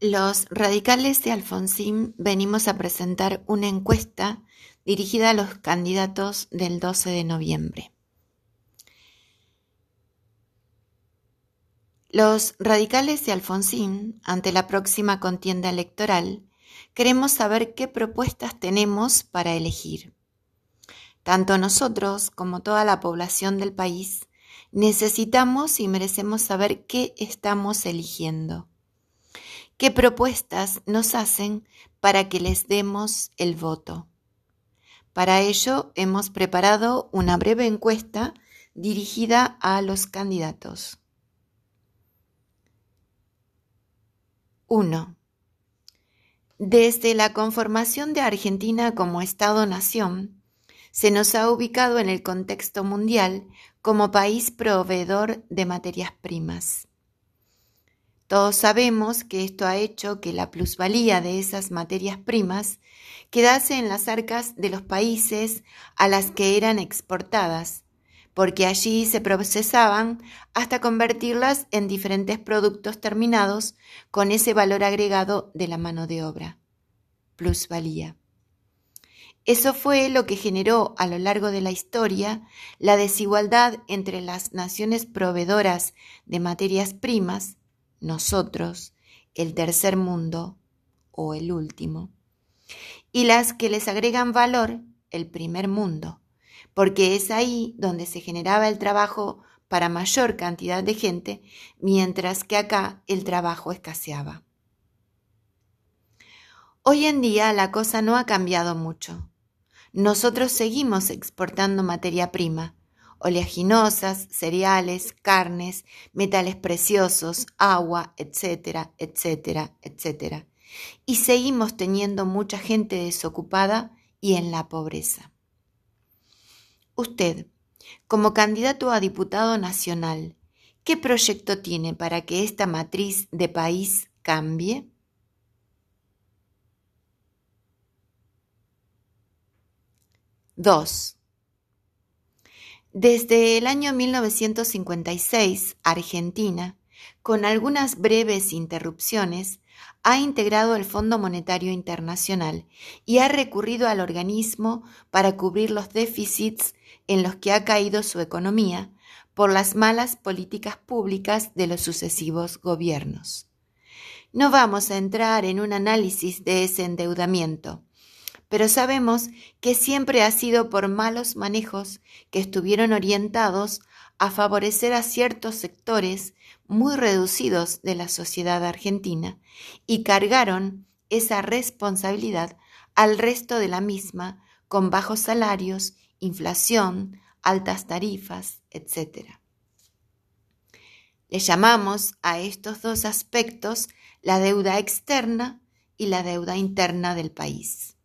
Los radicales de Alfonsín venimos a presentar una encuesta dirigida a los candidatos del 12 de noviembre. Los radicales de Alfonsín, ante la próxima contienda electoral, queremos saber qué propuestas tenemos para elegir. Tanto nosotros como toda la población del país necesitamos y merecemos saber qué estamos eligiendo ¿Qué propuestas nos hacen para que les demos el voto? Para ello hemos preparado una breve encuesta dirigida a los candidatos. 1. Desde la conformación de Argentina como Estado-nación, se nos ha ubicado en el contexto mundial como país proveedor de materias primas. Todos sabemos que esto ha hecho que la plusvalía de esas materias primas quedase en las arcas de los países a las que eran exportadas, porque allí se procesaban hasta convertirlas en diferentes productos terminados con ese valor agregado de la mano de obra, plusvalía. Eso fue lo que generó a lo largo de la historia la desigualdad entre las naciones proveedoras de materias primas nosotros, el tercer mundo o el último, y las que les agregan valor, el primer mundo, porque es ahí donde se generaba el trabajo para mayor cantidad de gente, mientras que acá el trabajo escaseaba. Hoy en día la cosa no ha cambiado mucho. Nosotros seguimos exportando materia prima, oleaginosas, cereales, carnes, metales preciosos, agua, etcétera, etcétera, etcétera. Y seguimos teniendo mucha gente desocupada y en la pobreza. Usted, como candidato a diputado nacional, ¿qué proyecto tiene para que esta matriz de país cambie? Dos. Desde el año 1956, Argentina, con algunas breves interrupciones, ha integrado el Fondo Monetario Internacional y ha recurrido al organismo para cubrir los déficits en los que ha caído su economía por las malas políticas públicas de los sucesivos gobiernos. No vamos a entrar en un análisis de ese endeudamiento pero sabemos que siempre ha sido por malos manejos que estuvieron orientados a favorecer a ciertos sectores muy reducidos de la sociedad argentina y cargaron esa responsabilidad al resto de la misma con bajos salarios, inflación, altas tarifas, etc. Le llamamos a estos dos aspectos la deuda externa y la deuda interna del país.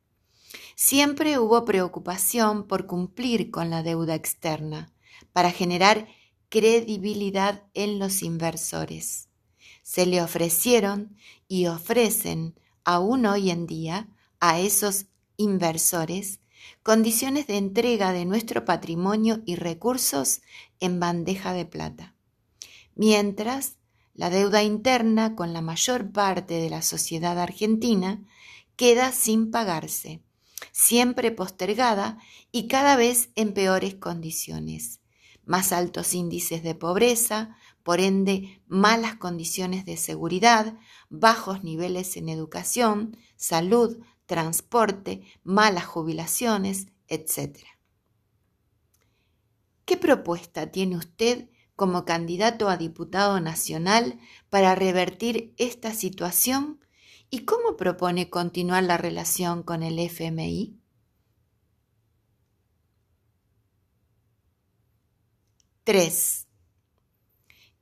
Siempre hubo preocupación por cumplir con la deuda externa, para generar credibilidad en los inversores. Se le ofrecieron y ofrecen aún hoy en día a esos inversores condiciones de entrega de nuestro patrimonio y recursos en bandeja de plata. Mientras, la deuda interna con la mayor parte de la sociedad argentina queda sin pagarse siempre postergada y cada vez en peores condiciones. Más altos índices de pobreza, por ende malas condiciones de seguridad, bajos niveles en educación, salud, transporte, malas jubilaciones, etc. ¿Qué propuesta tiene usted como candidato a diputado nacional para revertir esta situación ¿Y cómo propone continuar la relación con el FMI? Tres.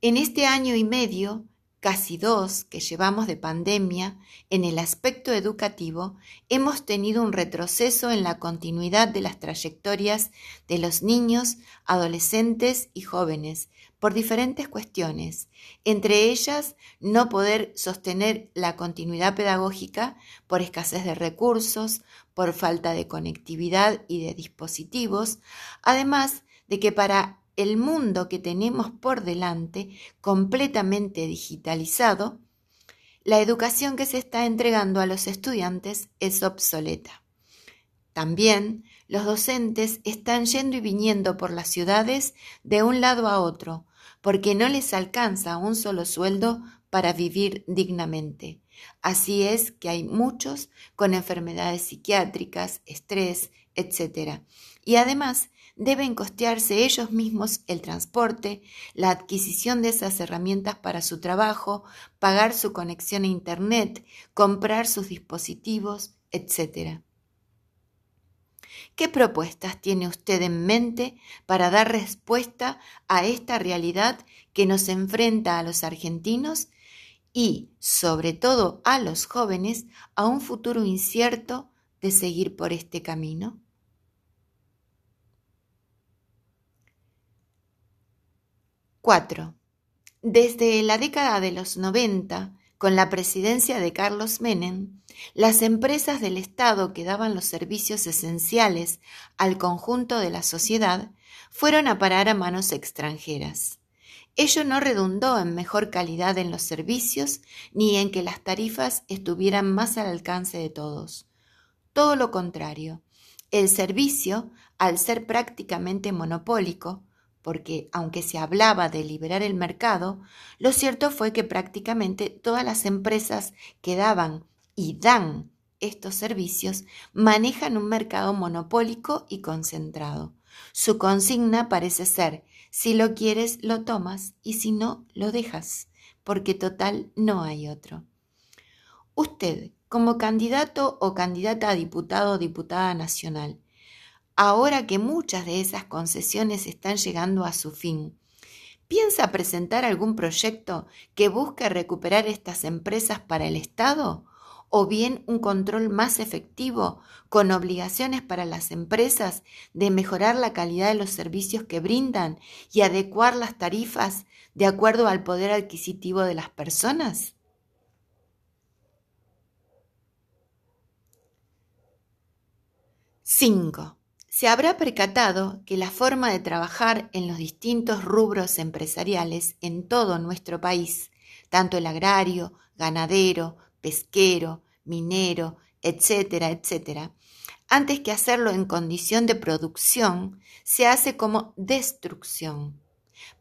En este año y medio, casi dos que llevamos de pandemia, en el aspecto educativo, hemos tenido un retroceso en la continuidad de las trayectorias de los niños, adolescentes y jóvenes, por diferentes cuestiones, entre ellas no poder sostener la continuidad pedagógica por escasez de recursos, por falta de conectividad y de dispositivos, además de que para el mundo que tenemos por delante, completamente digitalizado, la educación que se está entregando a los estudiantes es obsoleta. También los docentes están yendo y viniendo por las ciudades de un lado a otro, porque no les alcanza un solo sueldo para vivir dignamente. Así es que hay muchos con enfermedades psiquiátricas, estrés, etc. Y además deben costearse ellos mismos el transporte, la adquisición de esas herramientas para su trabajo, pagar su conexión a Internet, comprar sus dispositivos, etc. ¿Qué propuestas tiene usted en mente para dar respuesta a esta realidad que nos enfrenta a los argentinos y, sobre todo, a los jóvenes a un futuro incierto de seguir por este camino? 4. Desde la década de los 90, con la presidencia de Carlos Menem, las empresas del Estado que daban los servicios esenciales al conjunto de la sociedad fueron a parar a manos extranjeras. Ello no redundó en mejor calidad en los servicios ni en que las tarifas estuvieran más al alcance de todos. Todo lo contrario, el servicio, al ser prácticamente monopólico, porque aunque se hablaba de liberar el mercado, lo cierto fue que prácticamente todas las empresas que daban y dan estos servicios manejan un mercado monopólico y concentrado. Su consigna parece ser, si lo quieres, lo tomas y si no, lo dejas, porque total no hay otro. Usted, como candidato o candidata a diputado o diputada nacional, ahora que muchas de esas concesiones están llegando a su fin. ¿Piensa presentar algún proyecto que busque recuperar estas empresas para el Estado? ¿O bien un control más efectivo, con obligaciones para las empresas de mejorar la calidad de los servicios que brindan y adecuar las tarifas de acuerdo al poder adquisitivo de las personas? 5 se habrá percatado que la forma de trabajar en los distintos rubros empresariales en todo nuestro país, tanto el agrario, ganadero, pesquero, minero, etcétera, etcétera, antes que hacerlo en condición de producción, se hace como destrucción.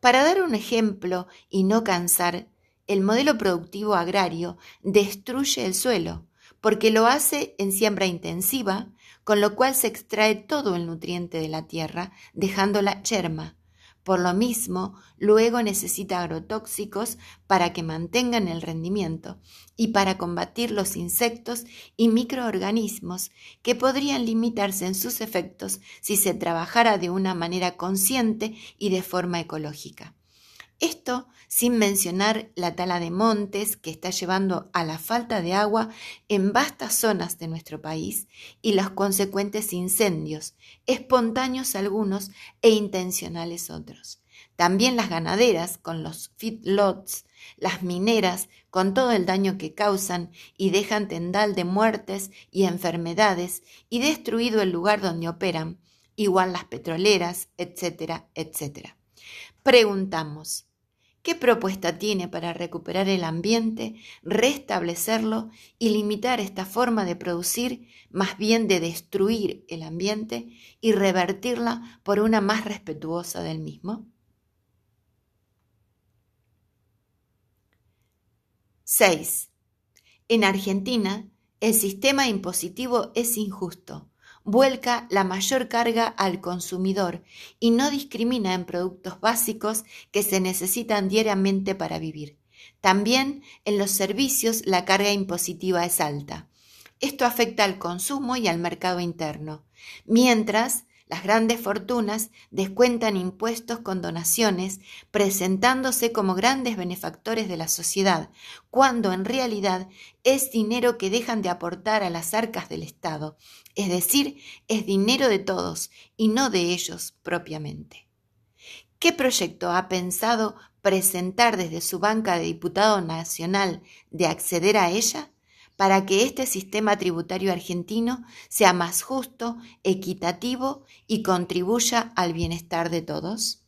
Para dar un ejemplo y no cansar, el modelo productivo agrario destruye el suelo, porque lo hace en siembra intensiva, con lo cual se extrae todo el nutriente de la tierra, dejándola yerma. Por lo mismo, luego necesita agrotóxicos para que mantengan el rendimiento y para combatir los insectos y microorganismos que podrían limitarse en sus efectos si se trabajara de una manera consciente y de forma ecológica. Esto sin mencionar la tala de montes que está llevando a la falta de agua en vastas zonas de nuestro país y los consecuentes incendios, espontáneos algunos e intencionales otros. También las ganaderas con los feedlots, las mineras con todo el daño que causan y dejan tendal de muertes y enfermedades y destruido el lugar donde operan, igual las petroleras, etcétera, etcétera. Preguntamos, ¿Qué propuesta tiene para recuperar el ambiente, restablecerlo y limitar esta forma de producir, más bien de destruir el ambiente y revertirla por una más respetuosa del mismo? 6. En Argentina, el sistema impositivo es injusto vuelca la mayor carga al consumidor y no discrimina en productos básicos que se necesitan diariamente para vivir. También en los servicios la carga impositiva es alta. Esto afecta al consumo y al mercado interno, mientras las grandes fortunas descuentan impuestos con donaciones, presentándose como grandes benefactores de la sociedad, cuando en realidad es dinero que dejan de aportar a las arcas del Estado, es decir, es dinero de todos y no de ellos propiamente. ¿Qué proyecto ha pensado presentar desde su banca de diputado nacional de acceder a ella? Para que este sistema tributario argentino sea más justo, equitativo y contribuya al bienestar de todos?